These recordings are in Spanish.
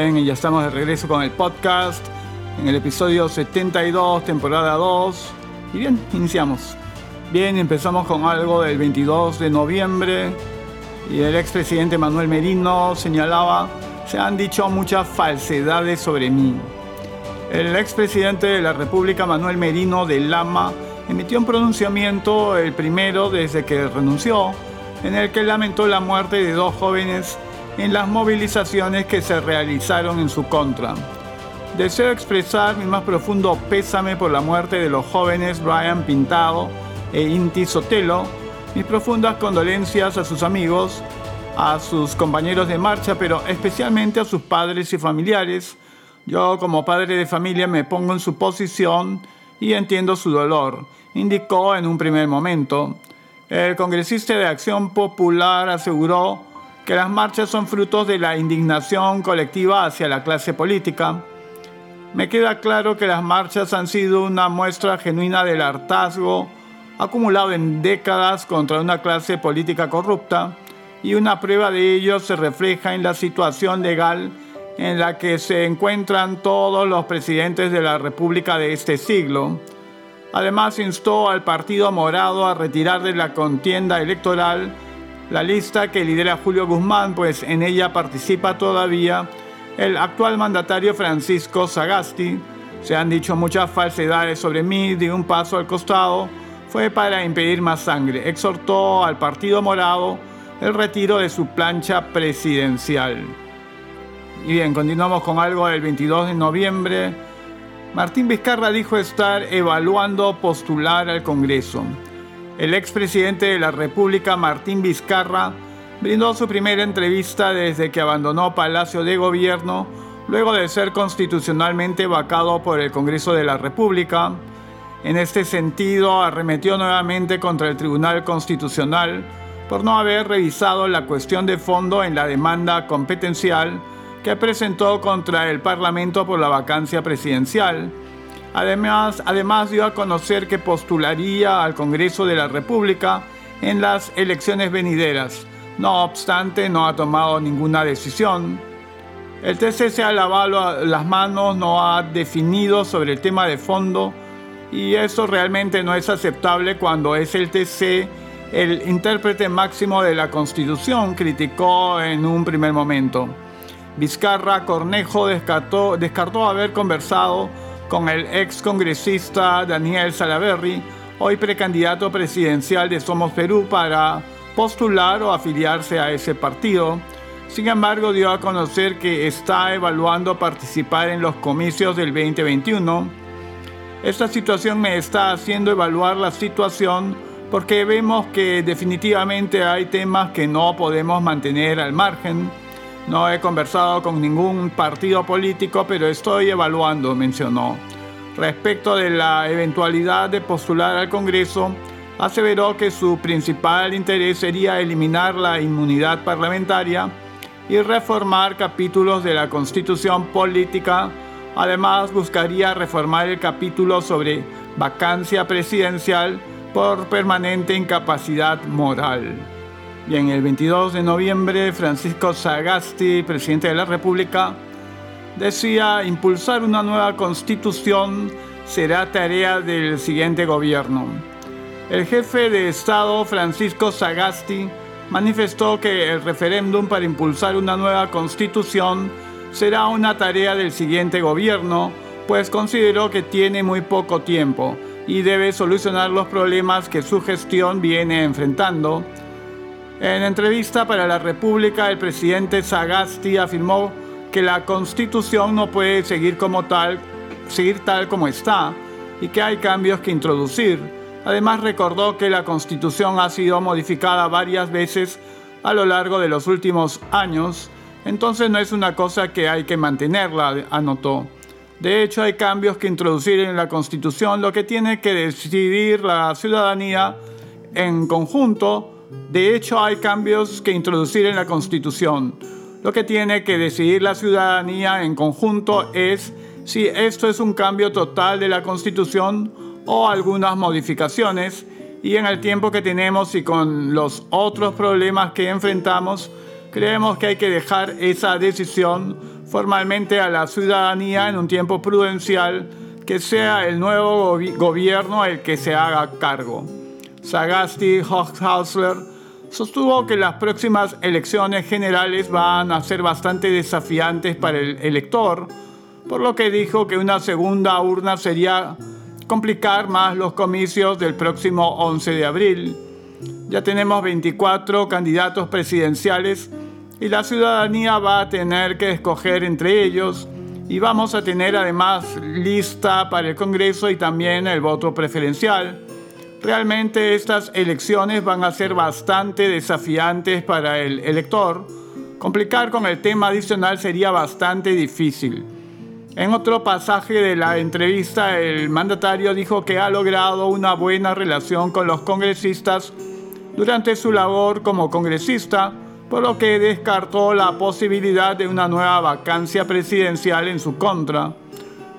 Bien, y ya estamos de regreso con el podcast en el episodio 72, temporada 2. Y bien, iniciamos. Bien, empezamos con algo del 22 de noviembre y el expresidente Manuel Merino señalaba, se han dicho muchas falsedades sobre mí. El expresidente de la República Manuel Merino de Lama emitió un pronunciamiento, el primero desde que renunció, en el que lamentó la muerte de dos jóvenes en las movilizaciones que se realizaron en su contra. Deseo expresar mi más profundo pésame por la muerte de los jóvenes Brian Pintado e Inti Sotelo, mis profundas condolencias a sus amigos, a sus compañeros de marcha, pero especialmente a sus padres y familiares. Yo como padre de familia me pongo en su posición y entiendo su dolor, indicó en un primer momento. El congresista de Acción Popular aseguró que las marchas son frutos de la indignación colectiva hacia la clase política. Me queda claro que las marchas han sido una muestra genuina del hartazgo acumulado en décadas contra una clase política corrupta y una prueba de ello se refleja en la situación legal en la que se encuentran todos los presidentes de la República de este siglo. Además instó al Partido Morado a retirar de la contienda electoral la lista que lidera Julio Guzmán, pues en ella participa todavía el actual mandatario Francisco Sagasti. Se han dicho muchas falsedades sobre mí, de un paso al costado, fue para impedir más sangre. Exhortó al Partido Morado el retiro de su plancha presidencial. Y bien, continuamos con algo del 22 de noviembre. Martín Vizcarra dijo estar evaluando postular al Congreso. El expresidente de la República, Martín Vizcarra, brindó su primera entrevista desde que abandonó Palacio de Gobierno, luego de ser constitucionalmente vacado por el Congreso de la República. En este sentido, arremetió nuevamente contra el Tribunal Constitucional por no haber revisado la cuestión de fondo en la demanda competencial que presentó contra el Parlamento por la vacancia presidencial Además, además dio a conocer que postularía al Congreso de la República en las elecciones venideras. No obstante, no ha tomado ninguna decisión. El TC se ha lavado las manos, no ha definido sobre el tema de fondo y eso realmente no es aceptable cuando es el TC el intérprete máximo de la Constitución, criticó en un primer momento. Vizcarra Cornejo descartó, descartó haber conversado con el ex congresista Daniel Salaverry, hoy precandidato presidencial de Somos Perú para postular o afiliarse a ese partido. Sin embargo, dio a conocer que está evaluando participar en los comicios del 2021. Esta situación me está haciendo evaluar la situación porque vemos que definitivamente hay temas que no podemos mantener al margen no he conversado con ningún partido político, pero estoy evaluando, mencionó. Respecto de la eventualidad de postular al Congreso, aseveró que su principal interés sería eliminar la inmunidad parlamentaria y reformar capítulos de la Constitución política. Además, buscaría reformar el capítulo sobre vacancia presidencial por permanente incapacidad moral. Bien, el 22 de noviembre, Francisco Sagasti, presidente de la República, decía, impulsar una nueva constitución será tarea del siguiente gobierno. El jefe de Estado, Francisco Sagasti, manifestó que el referéndum para impulsar una nueva constitución será una tarea del siguiente gobierno, pues consideró que tiene muy poco tiempo y debe solucionar los problemas que su gestión viene enfrentando en entrevista para la República, el presidente Sagasti afirmó que la constitución no puede seguir como tal, seguir tal como está y que hay cambios que introducir. Además recordó que la constitución ha sido modificada varias veces a lo largo de los últimos años, entonces no es una cosa que hay que mantenerla, anotó. De hecho, hay cambios que introducir en la constitución, lo que tiene que decidir la ciudadanía en conjunto de hecho, hay cambios que introducir en la Constitución. Lo que tiene que decidir la ciudadanía en conjunto es si esto es un cambio total de la Constitución o algunas modificaciones. Y en el tiempo que tenemos y con los otros problemas que enfrentamos, creemos que hay que dejar esa decisión formalmente a la ciudadanía en un tiempo prudencial que sea el nuevo gobierno el que se haga cargo. Sagasti Hochhausler sostuvo que las próximas elecciones generales van a ser bastante desafiantes para el elector, por lo que dijo que una segunda urna sería complicar más los comicios del próximo 11 de abril. Ya tenemos 24 candidatos presidenciales y la ciudadanía va a tener que escoger entre ellos y vamos a tener además lista para el Congreso y también el voto preferencial. Realmente estas elecciones van a ser bastante desafiantes para el elector. Complicar con el tema adicional sería bastante difícil. En otro pasaje de la entrevista, el mandatario dijo que ha logrado una buena relación con los congresistas durante su labor como congresista, por lo que descartó la posibilidad de una nueva vacancia presidencial en su contra.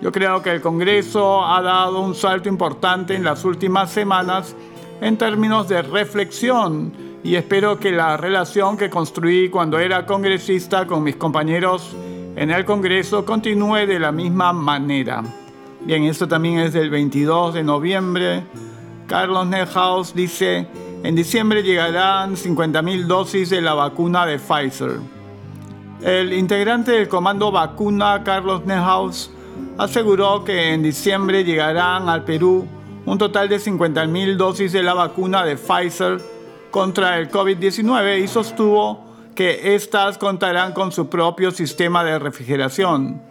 Yo creo que el Congreso ha dado un salto importante en las últimas semanas en términos de reflexión y espero que la relación que construí cuando era congresista con mis compañeros en el Congreso continúe de la misma manera. Bien, esto también es del 22 de noviembre. Carlos Nehaus dice, en diciembre llegarán 50.000 dosis de la vacuna de Pfizer. El integrante del comando vacuna, Carlos Nehaus, aseguró que en diciembre llegarán al Perú un total de 50.000 dosis de la vacuna de Pfizer contra el COVID-19 y sostuvo que éstas contarán con su propio sistema de refrigeración.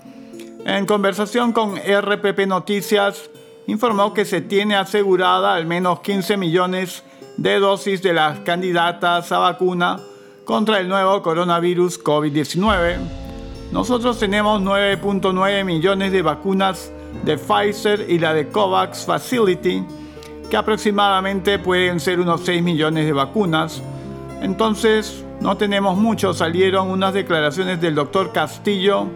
En conversación con RPP Noticias, informó que se tiene asegurada al menos 15 millones de dosis de las candidatas a vacuna contra el nuevo coronavirus COVID-19. Nosotros tenemos 9.9 millones de vacunas de Pfizer y la de COVAX Facility, que aproximadamente pueden ser unos 6 millones de vacunas. Entonces, no tenemos mucho, salieron unas declaraciones del doctor Castillo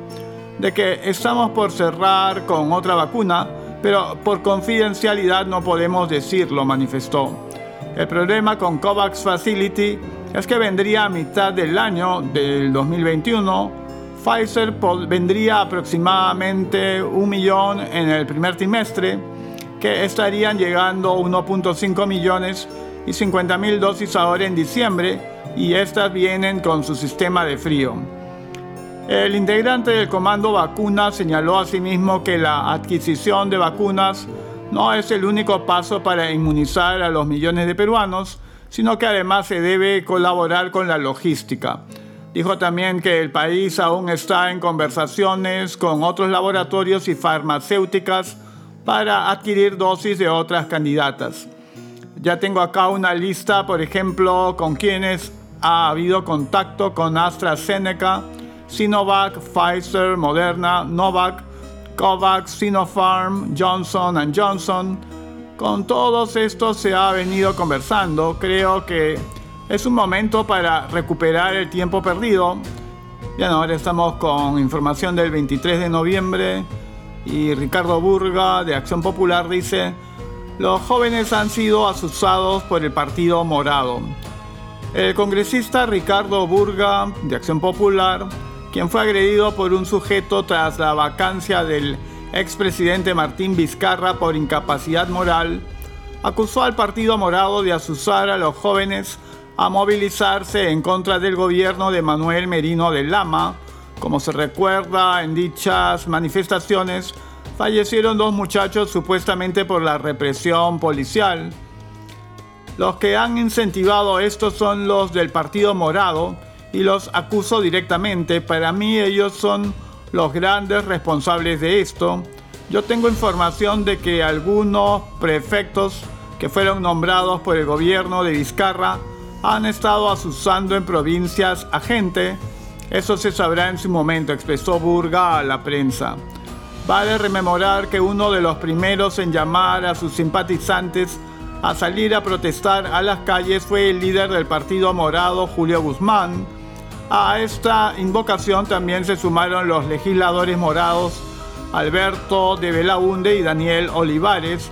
de que estamos por cerrar con otra vacuna, pero por confidencialidad no podemos decirlo, manifestó. El problema con COVAX Facility es que vendría a mitad del año del 2021. Pfizer vendría aproximadamente un millón en el primer trimestre, que estarían llegando 1.5 millones y 50 mil dosis ahora en diciembre y estas vienen con su sistema de frío. El integrante del comando vacuna señaló asimismo que la adquisición de vacunas no es el único paso para inmunizar a los millones de peruanos, sino que además se debe colaborar con la logística. Dijo también que el país aún está en conversaciones con otros laboratorios y farmacéuticas para adquirir dosis de otras candidatas. Ya tengo acá una lista, por ejemplo, con quienes ha habido contacto con AstraZeneca, Sinovac, Pfizer, Moderna, Novak, COVAX, Sinopharm, Johnson Johnson. Con todos estos se ha venido conversando. Creo que es un momento para recuperar el tiempo perdido. Bien, ahora estamos con información del 23 de noviembre y Ricardo Burga de Acción Popular dice, los jóvenes han sido asusados por el Partido Morado. El congresista Ricardo Burga, de Acción Popular, quien fue agredido por un sujeto tras la vacancia del expresidente Martín Vizcarra por incapacidad moral, acusó al Partido Morado de asusar a los jóvenes a movilizarse en contra del gobierno de Manuel Merino de Lama. Como se recuerda, en dichas manifestaciones fallecieron dos muchachos supuestamente por la represión policial. Los que han incentivado esto son los del Partido Morado y los acuso directamente. Para mí ellos son los grandes responsables de esto. Yo tengo información de que algunos prefectos que fueron nombrados por el gobierno de Vizcarra han estado asusando en provincias a gente. Eso se sabrá en su momento, expresó Burga a la prensa. Vale rememorar que uno de los primeros en llamar a sus simpatizantes a salir a protestar a las calles fue el líder del Partido Morado, Julio Guzmán. A esta invocación también se sumaron los legisladores morados Alberto de Belaunde y Daniel Olivares,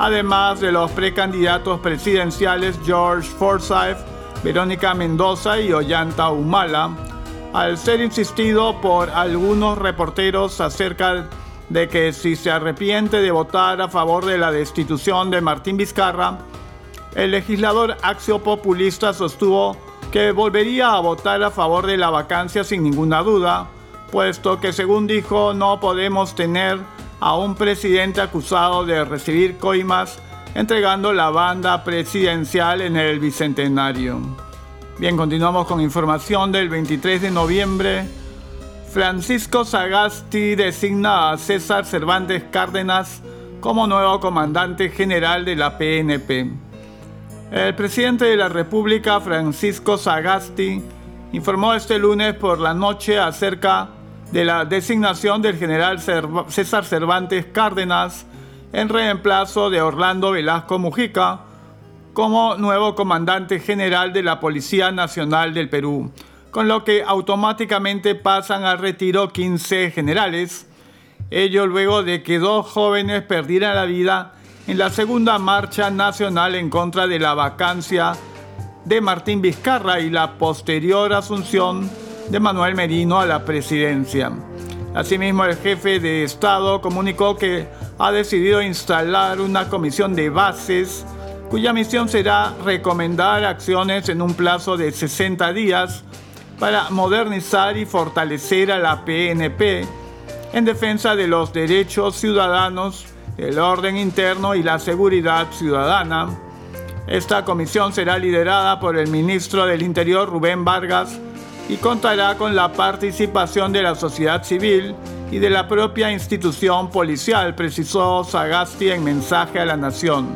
además de los precandidatos presidenciales George Forsyth Verónica Mendoza y Ollanta Humala, al ser insistido por algunos reporteros acerca de que si se arrepiente de votar a favor de la destitución de Martín Vizcarra, el legislador axio-populista sostuvo que volvería a votar a favor de la vacancia sin ninguna duda, puesto que según dijo no podemos tener a un presidente acusado de recibir coimas entregando la banda presidencial en el Bicentenario. Bien, continuamos con información del 23 de noviembre. Francisco Sagasti designa a César Cervantes Cárdenas como nuevo comandante general de la PNP. El presidente de la República, Francisco Sagasti, informó este lunes por la noche acerca de la designación del general César Cervantes Cárdenas en reemplazo de Orlando Velasco Mujica como nuevo comandante general de la Policía Nacional del Perú, con lo que automáticamente pasan al retiro 15 generales, ello luego de que dos jóvenes perdieran la vida en la segunda marcha nacional en contra de la vacancia de Martín Vizcarra y la posterior asunción de Manuel Merino a la presidencia. Asimismo, el jefe de Estado comunicó que ha decidido instalar una comisión de bases cuya misión será recomendar acciones en un plazo de 60 días para modernizar y fortalecer a la PNP en defensa de los derechos ciudadanos, el orden interno y la seguridad ciudadana. Esta comisión será liderada por el ministro del Interior Rubén Vargas y contará con la participación de la sociedad civil y de la propia institución policial, precisó Sagasti en mensaje a la nación.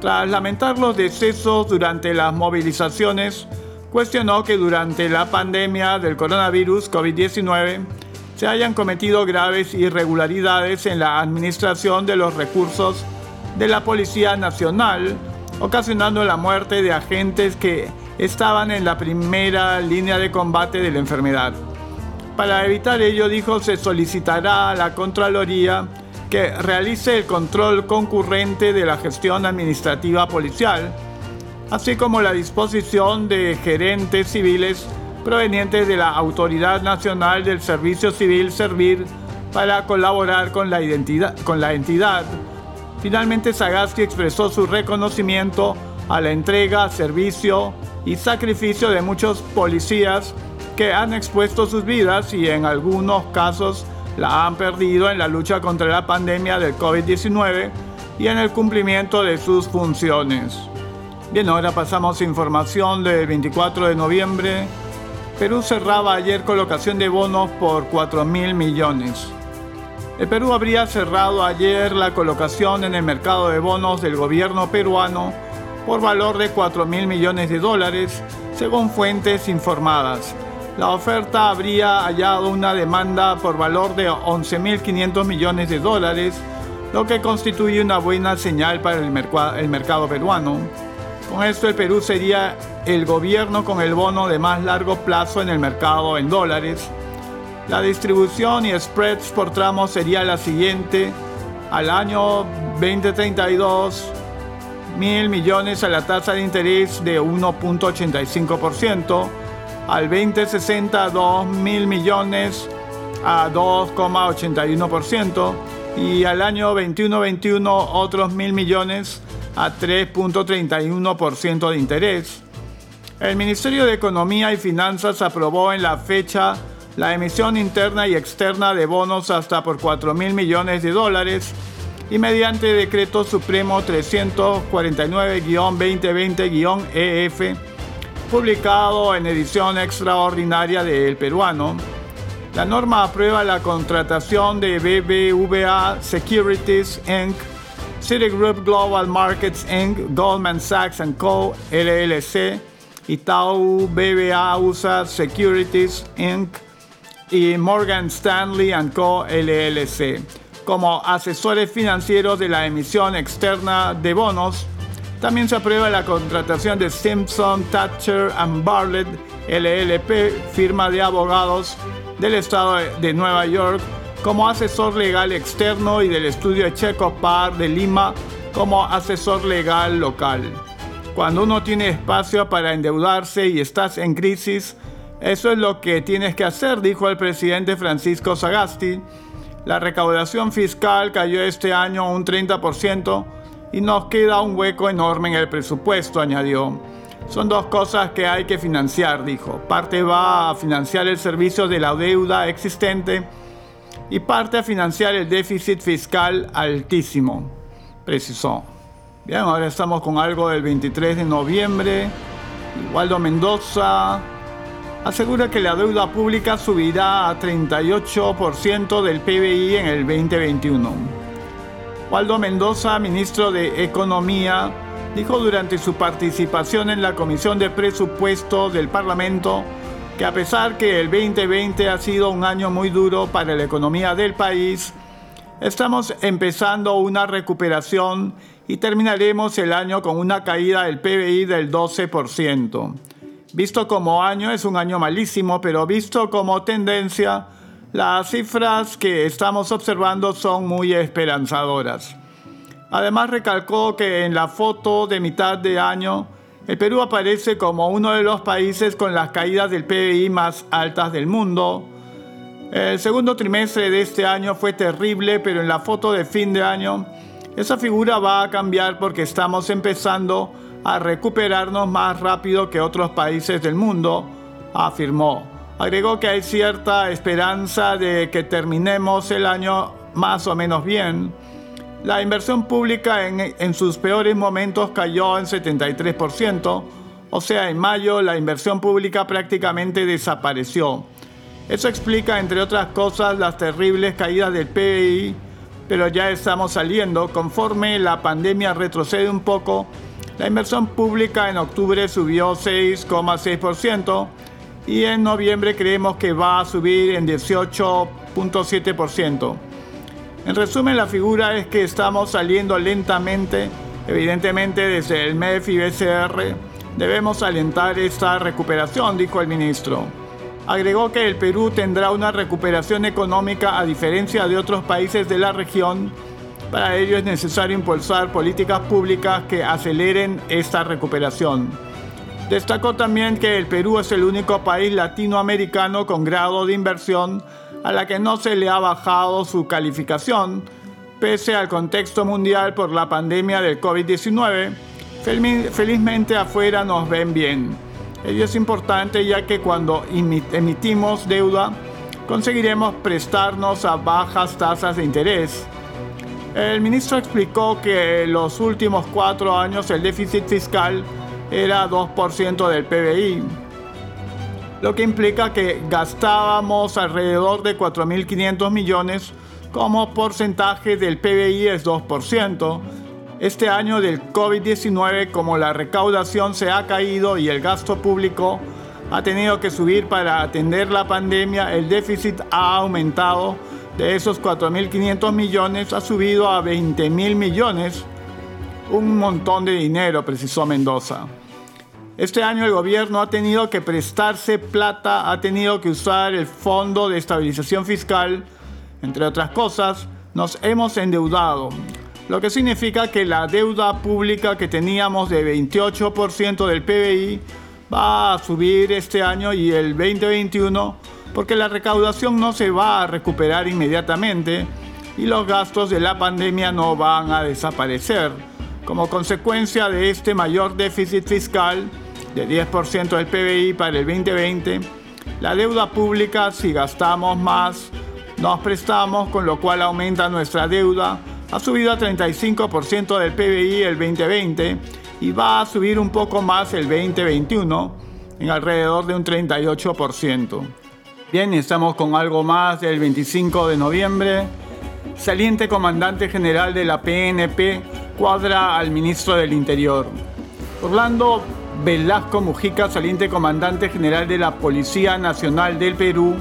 Tras lamentar los decesos durante las movilizaciones, cuestionó que durante la pandemia del coronavirus COVID-19 se hayan cometido graves irregularidades en la administración de los recursos de la Policía Nacional, ocasionando la muerte de agentes que estaban en la primera línea de combate de la enfermedad. Para evitar ello, dijo, se solicitará a la Contraloría que realice el control concurrente de la gestión administrativa policial, así como la disposición de gerentes civiles provenientes de la Autoridad Nacional del Servicio Civil Servir para colaborar con la, identidad, con la entidad. Finalmente, Sagasti expresó su reconocimiento a la entrega, servicio y sacrificio de muchos policías que han expuesto sus vidas y en algunos casos la han perdido en la lucha contra la pandemia del COVID-19 y en el cumplimiento de sus funciones. Bien, ahora pasamos a información del 24 de noviembre. Perú cerraba ayer colocación de bonos por 4 mil millones. El Perú habría cerrado ayer la colocación en el mercado de bonos del gobierno peruano por valor de 4 mil millones de dólares, según fuentes informadas. La oferta habría hallado una demanda por valor de 11.500 millones de dólares, lo que constituye una buena señal para el, el mercado peruano. Con esto el Perú sería el gobierno con el bono de más largo plazo en el mercado en dólares. La distribución y spreads por tramo sería la siguiente. Al año 2032 mil millones a la tasa de interés de 1.85%, al 2060 2 mil millones a 2,81% y al año 21-21 otros mil millones a 3.31% de interés. El Ministerio de Economía y Finanzas aprobó en la fecha la emisión interna y externa de bonos hasta por 4 mil millones de dólares y mediante decreto supremo 349-2020-EF, publicado en edición extraordinaria de El Peruano, la norma aprueba la contratación de BBVA Securities Inc., Citigroup Global Markets Inc., Goldman Sachs Co., LLC, Itaú BBA USA Securities Inc. y Morgan Stanley Co. LLC como asesores financieros de la emisión externa de bonos. También se aprueba la contratación de Simpson, Thatcher and Bartlett LLP, firma de abogados del estado de Nueva York, como asesor legal externo y del estudio Checo Par de Lima como asesor legal local. Cuando uno tiene espacio para endeudarse y estás en crisis, eso es lo que tienes que hacer, dijo el presidente Francisco Sagasti. La recaudación fiscal cayó este año un 30% y nos queda un hueco enorme en el presupuesto, añadió. Son dos cosas que hay que financiar, dijo. Parte va a financiar el servicio de la deuda existente y parte a financiar el déficit fiscal altísimo, precisó. Bien, ahora estamos con algo del 23 de noviembre. Waldo Mendoza asegura que la deuda pública subirá a 38% del PBI en el 2021. Waldo Mendoza, ministro de Economía, dijo durante su participación en la Comisión de Presupuesto del Parlamento que a pesar que el 2020 ha sido un año muy duro para la economía del país, estamos empezando una recuperación y terminaremos el año con una caída del PBI del 12%. Visto como año es un año malísimo, pero visto como tendencia, las cifras que estamos observando son muy esperanzadoras. Además recalcó que en la foto de mitad de año, el Perú aparece como uno de los países con las caídas del PBI más altas del mundo. El segundo trimestre de este año fue terrible, pero en la foto de fin de año esa figura va a cambiar porque estamos empezando a recuperarnos más rápido que otros países del mundo, afirmó. Agregó que hay cierta esperanza de que terminemos el año más o menos bien. La inversión pública en, sus peores momentos cayó en 73%, o sea, en mayo la inversión pública prácticamente desapareció. Eso explica, entre otras cosas, las terribles caídas del PIB pero ya estamos saliendo. Conforme la pandemia retrocede un poco, la inversión pública en octubre subió 6,6% y en noviembre creemos que va a subir en 18.7%. En resumen, la figura es que estamos saliendo lentamente, evidentemente desde el MEF y BCR debemos alentar esta recuperación, dijo el ministro. Agregó que el Perú tendrá una recuperación económica a diferencia de otros países de la región. Para ello es necesario impulsar políticas públicas que aceleren esta recuperación. Destacó también que el Perú es el único país latinoamericano con grado de inversión a la que no se le ha bajado su calificación, pese al contexto mundial por la pandemia del COVID-19. Felizmente afuera nos ven bien. Ello es importante ya que cuando emitimos deuda conseguiremos prestarnos a bajas tasas de interés. El ministro explicó que en los últimos cuatro años el déficit fiscal era 2% del PBI, lo que implica que gastábamos alrededor de 4.500 millones como porcentaje del PBI es 2%, este año del COVID-19, como la recaudación se ha caído y el gasto público ha tenido que subir para atender la pandemia, el déficit ha aumentado. De esos 4.500 millones ha subido a 20.000 millones. Un montón de dinero, precisó Mendoza. Este año el gobierno ha tenido que prestarse plata, ha tenido que usar el Fondo de Estabilización Fiscal, entre otras cosas. Nos hemos endeudado lo que significa que la deuda pública que teníamos de 28% del PBI va a subir este año y el 2021 porque la recaudación no se va a recuperar inmediatamente y los gastos de la pandemia no van a desaparecer. Como consecuencia de este mayor déficit fiscal de 10% del PBI para el 2020, la deuda pública, si gastamos más, nos prestamos, con lo cual aumenta nuestra deuda ha subido a 35% del PBI el 2020 y va a subir un poco más el 2021 en alrededor de un 38%. Bien, estamos con algo más del 25 de noviembre. Saliente comandante general de la PNP cuadra al ministro del Interior. Orlando Velasco Mujica, saliente comandante general de la Policía Nacional del Perú,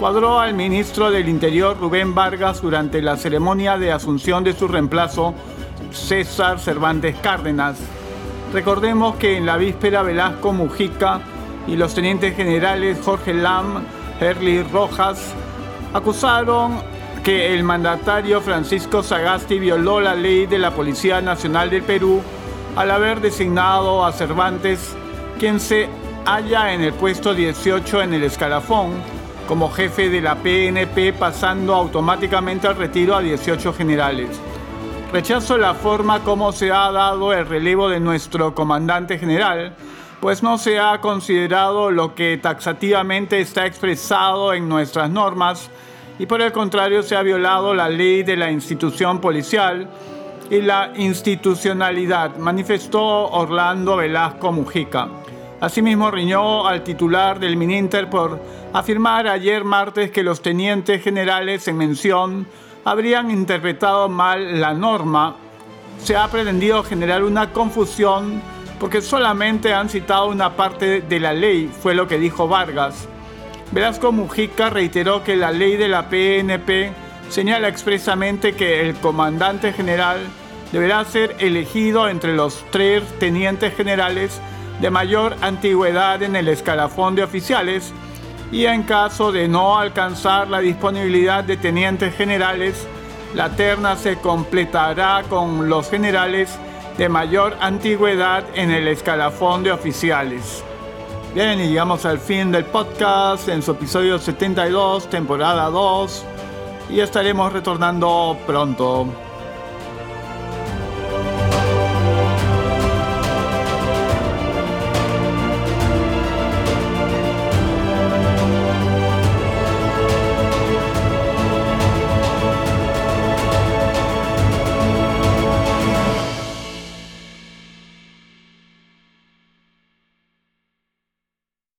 cuadró al ministro del Interior Rubén Vargas durante la ceremonia de asunción de su reemplazo César Cervantes Cárdenas. Recordemos que en la víspera Velasco Mujica y los tenientes generales Jorge Lam, Herli Rojas acusaron que el mandatario Francisco Sagasti violó la ley de la Policía Nacional del Perú al haber designado a Cervantes, quien se halla en el puesto 18 en el escalafón, como jefe de la PNP pasando automáticamente al retiro a 18 generales. Rechazo la forma como se ha dado el relevo de nuestro comandante general, pues no se ha considerado lo que taxativamente está expresado en nuestras normas y por el contrario se ha violado la ley de la institución policial y la institucionalidad, manifestó Orlando Velasco Mujica. Asimismo, riñó al titular del Mininter por afirmar ayer martes que los tenientes generales en mención habrían interpretado mal la norma. Se ha pretendido generar una confusión porque solamente han citado una parte de la ley, fue lo que dijo Vargas. Velasco Mujica reiteró que la ley de la PNP señala expresamente que el comandante general deberá ser elegido entre los tres tenientes generales de mayor antigüedad en el escalafón de oficiales y en caso de no alcanzar la disponibilidad de tenientes generales, la terna se completará con los generales de mayor antigüedad en el escalafón de oficiales. Bien, y llegamos al fin del podcast en su episodio 72, temporada 2, y estaremos retornando pronto.